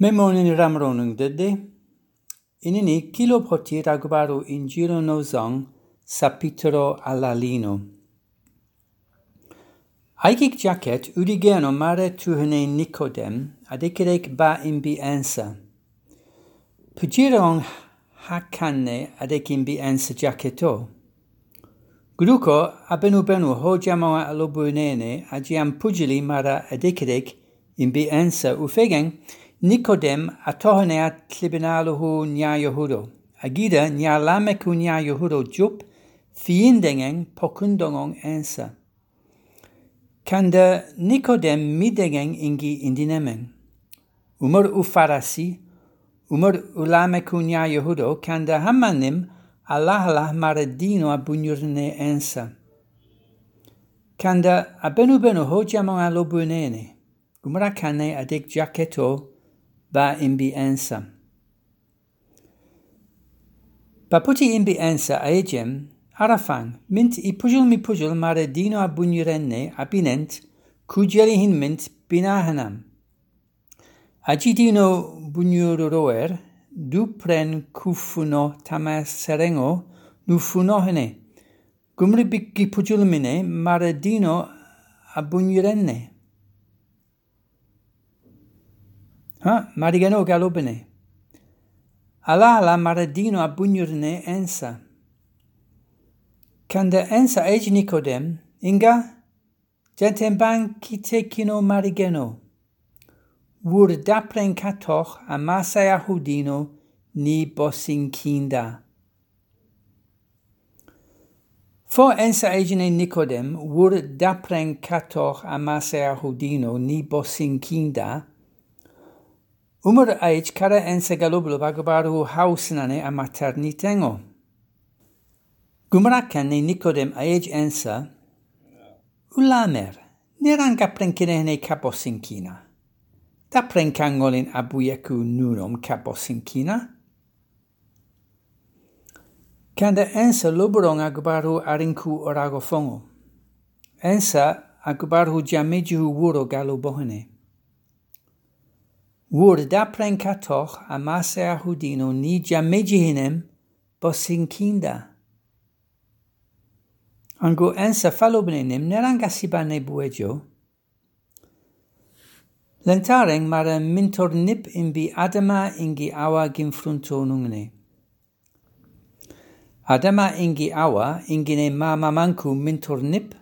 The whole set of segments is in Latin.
Memonin ramronung dede, inini kilo potir ragbaru in giro nozong sapitero alalino. Aikik jacket udigeno mare tuhene Nicodem adekerek ba imbi ansa. Pujirong hakanne adekimbi ansa jacketo. Gruko abenu benu hojamoa alobunene ajiam pujili mara adekerek imbi ansa ufegen, Nikodem a tohneat klibenaluhu nja Yehudo. Agida nja lameku nja Yehudo djup, fiindengeng pokundongong ensa. Kan de Nikodem midengeng ingi indinemen. Umar u farasi, umar u lameku nja Yehudo, kan de hammanim Allah Allah maradino a bunyurne ensa. Kan de abenu benu hojamon alo bunene. Umra kane adik jaketo Imbi Ensa. Paputi Imbi Ensa aegem Arafang mint i pujul mi pujul mare dino abunyirenne abinent kujerihin mint binahanam. Agidino bunyururoer du pren kufuno tamaserengo nufunohene. Gumri bicchi pujul mine mare dino abunyirenne. Ha, marigano galopene. Ala la maradino abunyurne ensa. Kanda ensa ej Nicodem, inga, gentem ban kitekino marigeno. Vur dapren katoch amasa hudino ni bosinkinda. Fo ensa egene Nicodem, vur dapren katoch amasa hudino ni bosinkinda, Umar age kara ensegalublu bagbaru hausinane a maternitengo. Gumrakane Nicodem aic ensa, ulamer, neranga prenkinehne kaposinkina. Da prenkangolin abuyeku nunom kaposinkina. Kanda ensa lubrong agbaru arinku oragofongo. Ensa agbaru jamiju wuro galubohene. Wur da pren katoch amaser hudino ni jamejihinem bosinkinda. Angu neranga sibane buejo. Lentareng mara mintor nip imbi adama ingi awa gimfruntonungne. Adama ingi awa ingine ma mamanku mintor nip.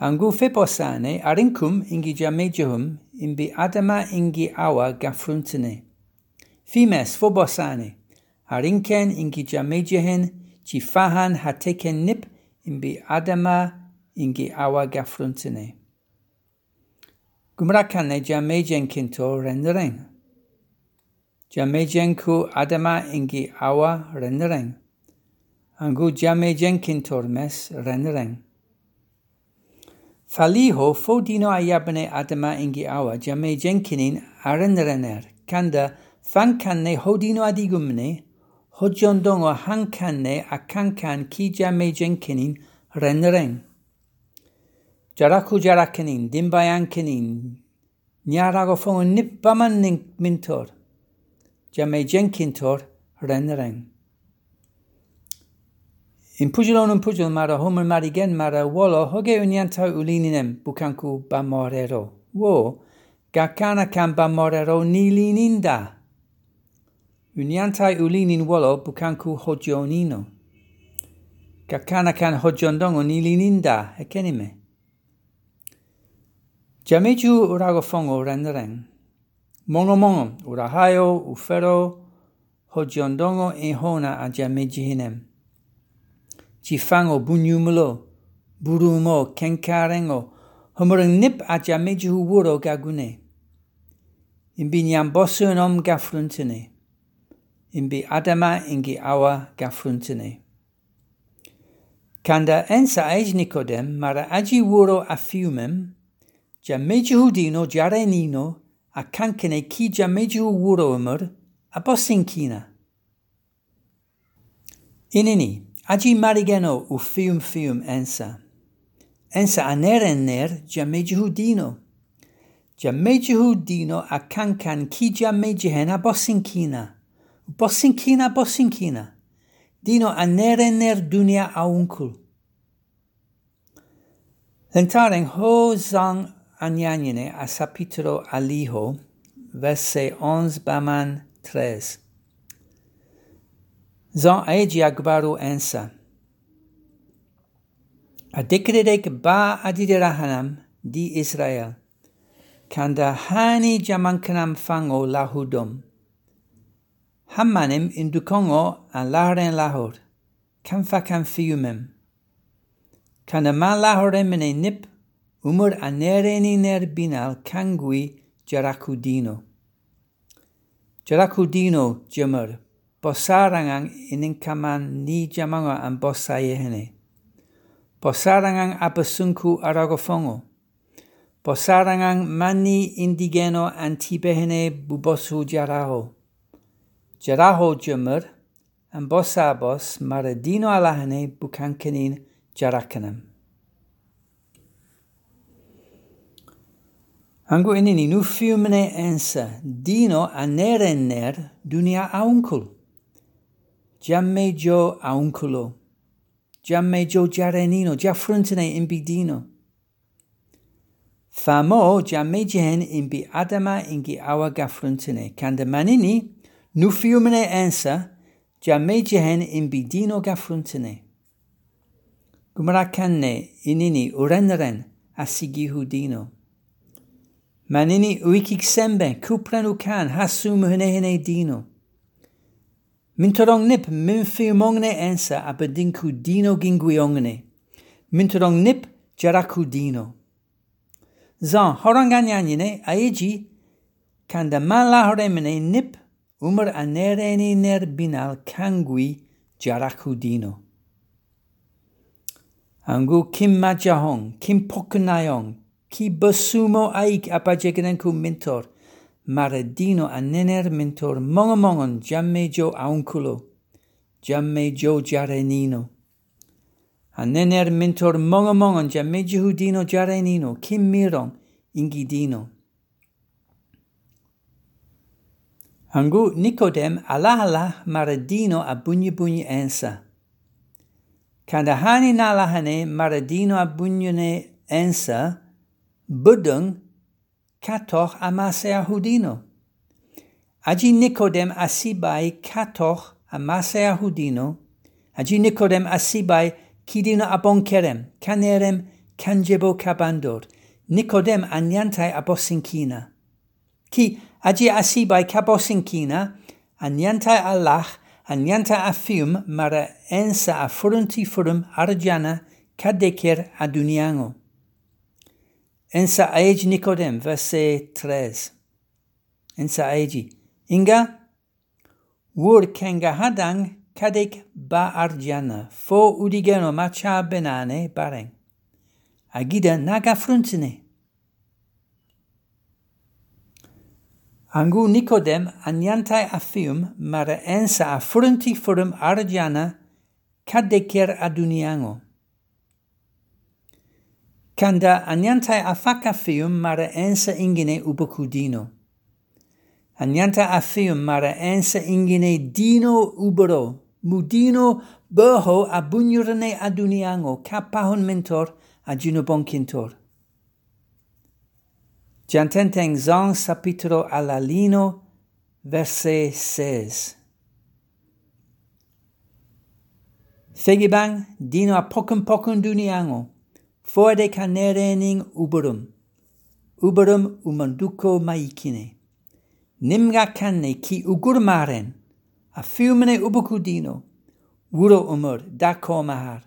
Angu feposane arinkum ingi jamejihum imbi adama ingi awa gafruntene. Fimes fobosane arinken ingi jamejehen ci fahan hateken nip imbi adama ingi awa gafruntene. Gumrakane jamejen kinto rendering. Jamejen ku adama ingi awa rendering. Angu jamejen kintor mes rendering. Faliho fodino a yabne adama ingi awa jame jenkinin arenrener kanda fankanne hodino adigumne hojondongo hankanne akankan ki jame jenkinin renren. Jaraku jarakinin dimbayankinin nyarago fongo nip bamanning mintor jame jenkintor renren. In pujilon un pujil mara homer marigen mara wolo hoge unianta ulininem bukanku bamorero. Wo, gakana kan bamorero nilininda. Uniantai ulinin wolo bukanku hojonino. Gakana kan hodiondongo nilininda ekenime. Jameju uragofongo renderen. Mongo mongo, urahayo, ufero, hodiondongo ehona a jamejihinem. Jifango bunyumulo, burumo, kenkarengo, homorang nip a jameju wuro gagune. Imbi nyam bosunom gafruntene. Imbi adama ingi awa gafruntene. Kanda ensa ej Nicodem mara aji wuro a fiumem, jameju dino jarenino a kankene ki jameju wuro umur a bosinkina. Inini, Agi marigeno u fium fium ensa. Ensa aneren ner jammejihu dino. Jammejihu dino a kankan ki jammejihen a bosinkina. Bosinkina, bosinkina. Dino aneren ner dunia auncul. Lentaren ho zang anyanine a sapitro aliho, verse 11 baman 3. zaid yakbaru A Adikredek ba adidirahanam di Israel. Kandahani jamankanam fango lahudom. Hammanim indukongo alaren lahor. Kanfa kanfiumim. Kanama lahoremine nip. Umur anereni nerbinal kangui jarakudino. Jarakudino jemur. Bosarangang ininkaman ni jamanga an bosayehene. Bosarangang abasunku aragofongo. Bosarangang mani indigeno antibehene bubosu jaraho. Jaraho jumur, an bosabos maradino alahane bukankanin jarakanam. Angu inini nu fiumene ensa, dino anerener dunia Giamme Gio aunculo, Giamme Gio giarenino, Gia fruntine imbidino. Famo Giamme Gen imbi adama ingi awa gafruntine, Candamanini, nufiumene ensa, Giamme Gen imbidino gafruntine. Gumrakanne inini urenren asigihudino. Manini uikik sembe, kupren ukan, hasum hene dino. Mintorong nip min fiumongne ensa apedin cudino ginguiongene. Mintorong nip jara cudino. Zan horanganyanyine aeji kanda mala horemene nip umar anereni ner binal kangui jaraku dino. Angu kim majahong, kim pokunayong, ki basumo aik apajegenenku mintor – maradino anener mentor mongo mongon jamme jo aunculo, jamme jo jarenino. Anener mentor mongo mongon jamme jehudino jarenino, kim mirong ingidino. Angu Nicodem alahala maradino a bunyi bunyi ensa. Kanda hani nalahane maradino a ensa, budung kator amasea hudino. Agi Nicodem asibai kator amasea hudino, agi Nicodem asibai kidino abonkerem, kanerem kanjebo kabandor, Nicodem anyantai abosinkina. Ki agi asibai kabosinkina, anyantai Allah, aniantai afium mara ensa affronti forum arjana kadeker aduniango. Ensa aegi Nicodem, verse 3. Ensa aegi. Inga, wur kenga hadang kadek ba arjana, fo udigeno macha benane bareng. Agida naga frunsine. Angu Nicodem anyantai afium mara ensa afrunti forum arjana kadeker aduniango kanda anyantai afaka fium mara ensa ingine ubokudino. Anyanta afium mara ensa ingine dino ubero, mudino boho abunyurne aduniango, capahon mentor, ajunobonkintor. Jantenteng Giantenteng sapitro alalino, verse 6. Fegibang dino apokon pokon duniango, Forde canerening uberum, uberum umanduco maicine. Nimga canne qui ugurmaren, a fiumene ubocudino, uro umur dacomahar.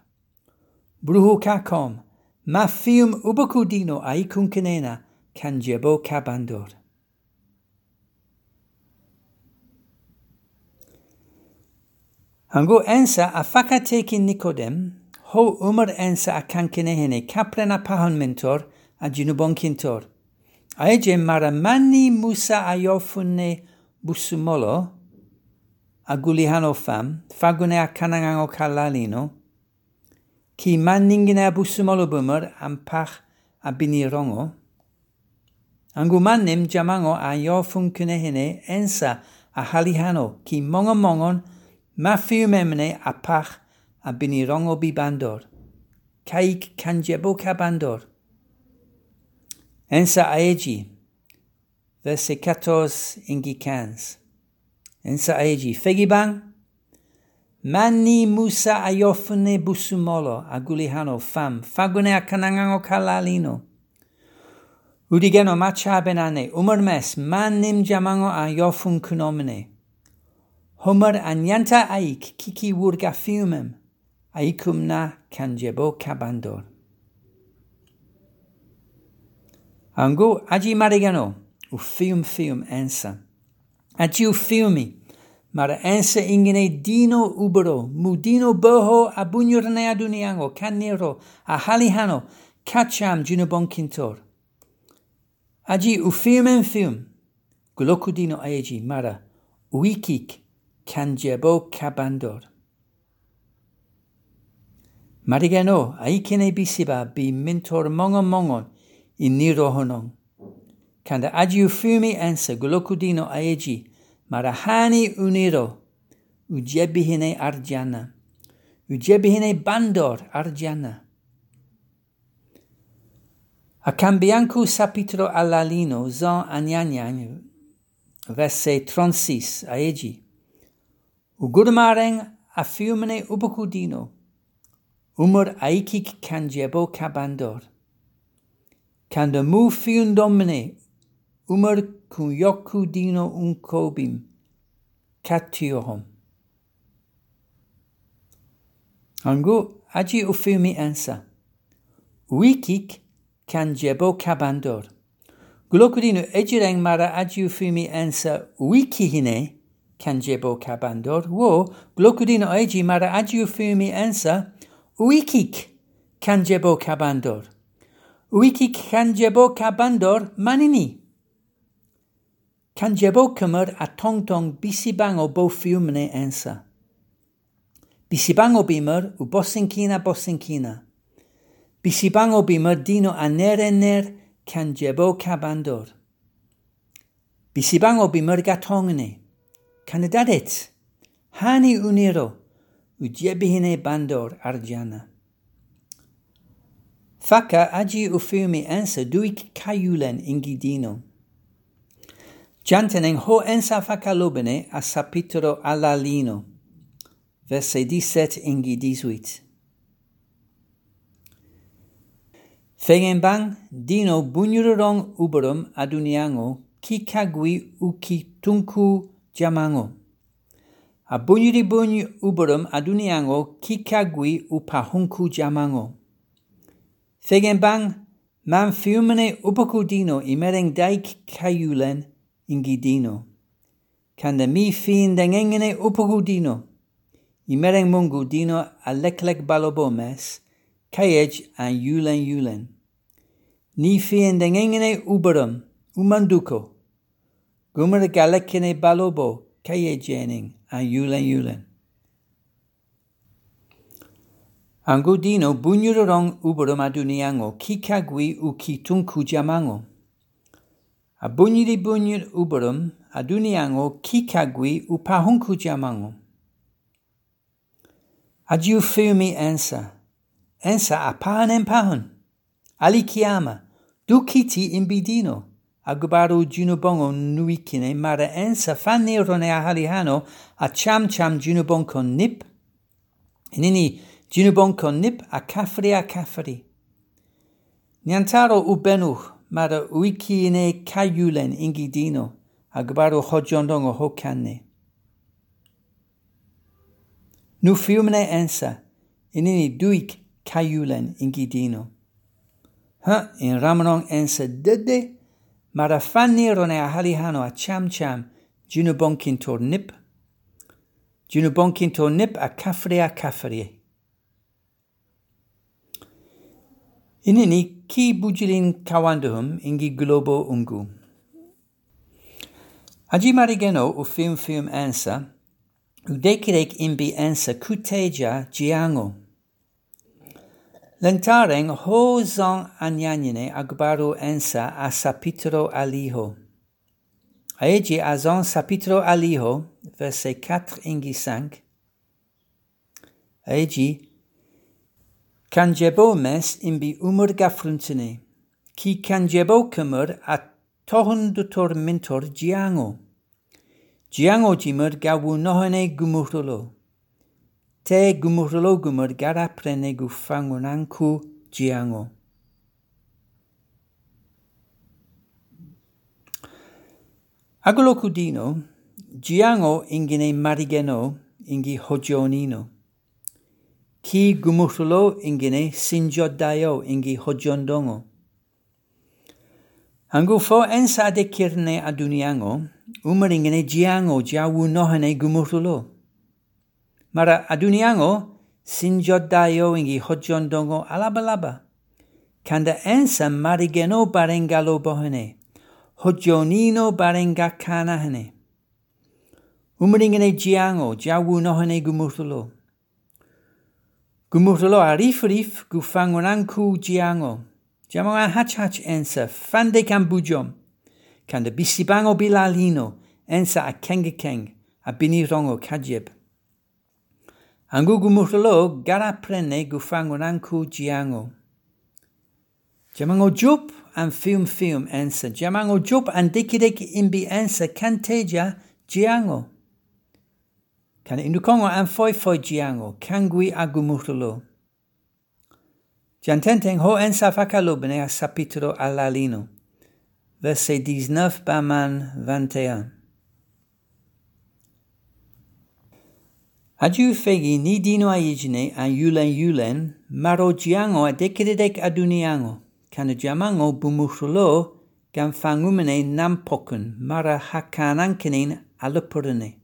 Bruhu cacom, ma fium ubocudino aicuncenena canjebo cabandor. Hango ensa a facatekin Nicodem, ho umar ensa a kankine hene kaprena pahon mentor a jinubon kintor. Aeje mara mani musa ayofune busumolo a gulihano fam fagune a kanangango kalalino ki manningine a busumolo bumar am pach a binirongo. Angu mannim jamango a yofunkune hene ensa a halihano ki mongo mongon mafiu memne a pach a binirongo bi bandor. Kaik kanjebo ka bandor. Ensa aegi, verse 14 ingi 15. Ensa aegi, fegibang, Mani musa ayofune busumolo agulihano fam fagune akanangango kalalino. Udigeno macha benane umermes manim jamango ayofun kunomene. Homer anyanta aik kiki wurga fiumem aikumna kanjebo kabandor. Ango aji marigano, u fium fium ensa. Agiu fiumi, mara ensa ingene dino ubero, mudino boho abunyurne aduniango, canero, ahalihano, cacham junubonkintor. Aji u fium en fium, gulokudino aegi mara, uikik, kanjebo kabandor. Marigano, aikene bisiba bi mintor mongon mongon in niro honong. Kanda aji ufumi ensa guloku dino aeji, marahani uniro. Ujebihine arjana. Ujebihine bandor arjana. A cambiancu sapitro allalino zon anyanyan vesse tronsis aegi ugurmaren a fiumene ubukudino umur aikik kanjebo kabandor kanda mu fiundomne umur kun yoku dino un kobim katiohom. Angu aji ufumi ansa. Uikik kan jebo kabandor. Gulokudino ejireng mara aji ufumi ansa wikihine kan jebo kabandor. Wo gulokudino eji mara aji ufumi ansa Uikik kanjebo kabandor. Uikik kanjebo kabandor manini. Kanjebo kemer atongtong bisibango bo fiumne ensa. Bisibango bimer u bosinkina bosinkina. Bisibango bimer dino anerener kanjebo kabandor. Bisibango bimer gatongne. Kandidatet. Hani uniro. وجبهن bandor أرجانا فكا أجي ufumi أنسى دويك كايولن ingidino. Gianten ho ensa facalobene a sapitro alalino, verse 17 ingi 18. Fegenban dino bunyururong uberum aduniango, kikagui ukitunku jamango. a bunyuri bony uborum aduniango kikagui upahunku jamango. Fegenbang man fiumene upokudino imereng daik kayulen ingidino. Kanda mi fin dengengene upokudino. Imereng mungudino aleklek balobomes kayej an yulen yulen. Ni fin dengengene uborum umanduko. Gumer galekene balobo kayejening. a Julen Julen. An go dino bunyurorong uboro maduniango kikagui u kitunkujamango. A bunyiri bunyur uborom aduniango kikagui u pahunkujamango. Ad you feel me answer? Answer a pahan en pahan. Ali kiama, du kiti imbidino agubaru Junubongo nuikine mara ensa fanni rone ahalihano a cham cham Junubon nip. Inini Junubon nip a kafri a kafri. Niantaro ubenuch mara uikine kayulen ingi dino Agubaro hojondongo hokanne. Nu fiumne ensa inini duik kayulen ingi dino. Ha in Ramanong ensa dede mara fanni rone a halihano a cham cham, junu bonkin tor nip, junu bonkin tor nip a kafri a kafri. Inini ki bujilin kawanduhum ingi globo ungu. Aji marigeno u film film ansa, u dekirek imbi ansa kuteja giango. Lentaren ho zon agbaru ensa a sapitro aliho. Aegi a sapitro aliho, verset 4 ingi 5. Aegi, kanjebo mes imbi umur gafruntine, ki kanjebo kumur a tohun dutor mintor giango. Giango jimur gawu nohane gumurulo te gumurlogumur gara prenegufangunanku giango. Agolokudino, giango ingine marigeno ingi hojonino. Ki gumutulo ingine sinjodayo ingi hojondongo. Angufo ensa de kirne aduniango, umeringene giango jawunohene gumutulo. Mara aduniango sinjodayo ingi hojondongo alabalaba. Kanda ensa marigeno barengalo bohene. Hojonino barenga kana hene. Umringene jiango jawu nohene gumutulo. Gumutulo arif rif gufangonanku jiango. Jamonga hach hach ensa fande kambujom. Kanda bisibango bilalino ensa a kenge keng a binirongo kajib. Angu gumurlo gara prene gufangunanku jiango. Jamango jup an film film ensa. Jamango jup an imbi ensa kanteja jiango. Kana indukongo an foi foi jiango. Kangui agumurlo. Jantenteng ho ensa fakalubene a sapitro alalino. Verset 19 baman 21. Adiufegi ni dino aijine an yulen yulen, maro marojiango adekiridek aduniango, kanajamango bumusholo, gan fangumene nampokun, mara hakanankinin alapurine.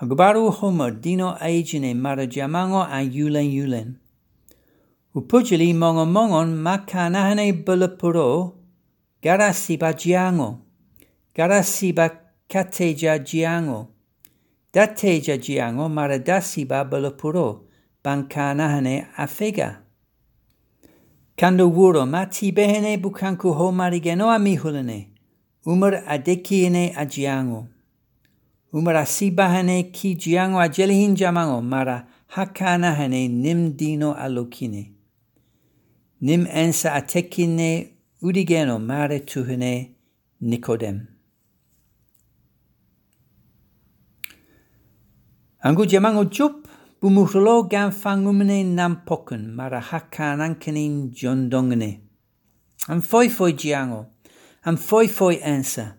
Agbaru homer dino aijine marajamango an yulen yulen. Upujili mongon mongon makanahane bulapuro, garasiba garasi garasiba kateja giango. Dateja giango mara dasi babala puro, bankanahane afega. Kando wuro mati behene bukanku ho marigeno amihulene, umar adekiene a giango. Umar asibahane ki giango a jelihin jamango mara hakanahane nim dino alokine. Nim ensa atekine udigeno mare tuhene Nicodem. Angu jamango jup bumuhlo gan fangumne nam pokun mara hakan ankenin jondongene. Am foi foi jiango. Am foi foi ansa.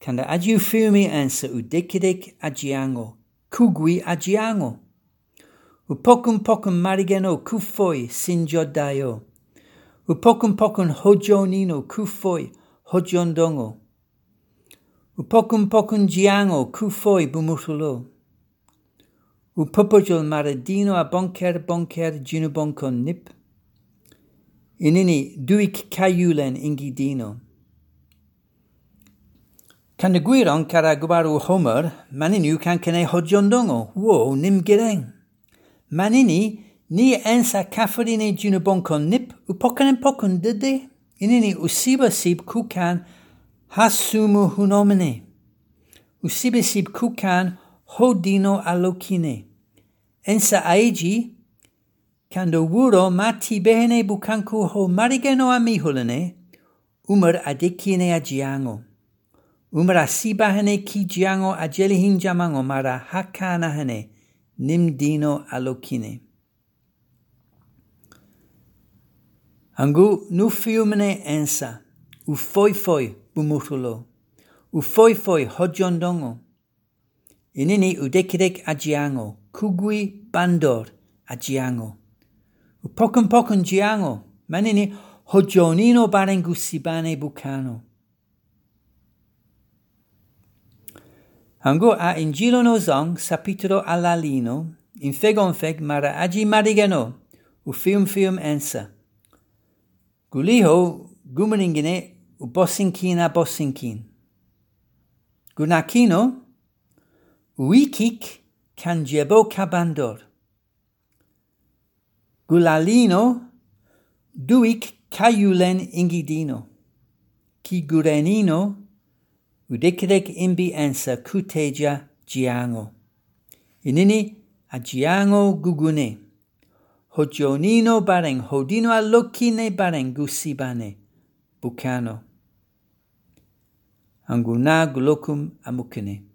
Kanda aju fumi ansa u dekidek ajiango. Kugui ajiango. U pokun pokun marigeno ku foi sinjodayo. U pokun pokun hojonino ku foi hojondongo. U pokun pokun foi bumuhlo U popojol maredino a bonker bonker gino bonkon nip. Inini duik kajulen ingi Dino. Kan de gwiran kara gwaru homer, maninu kan kene hodjondongo, wo nim gireng. Manini ni ensa kaferine gino bonkon nip, u pokan en pokan dede. Inini usiba sib kukan hasumu hunomene. Usiba sib kukan hodino alokine. ensa aegi, cando wuro mati behene bucanku ho marigeno a mihulene, umar adikine a giango. Umar asibahene ki giango a jelihin jamango mara hakanahene, nim dino alokine. Angu nu fiumene ensa, u foi foi bumurulo, u foi foi hojondongo. Inini udekidek a giango, Cugui bandor a Giango. Pocon pocon Giango, manini hojonino barengusibane bucano. Hango a ingilo no zong sapitro alalino, in fegon feg mara agi marigano, u film film ensa. Guliho gumeningine u bosinkina bosinkin. Gunakino, uikik, canjebo cabandor. Gulalino duic caiulen ingidino. Cigurenino udecrec imbi ansa cuteja giango. Inini a giango gugune. Hojonino bareng hodino allocine bareng gusibane. Bucano. Anguna glocum amucine.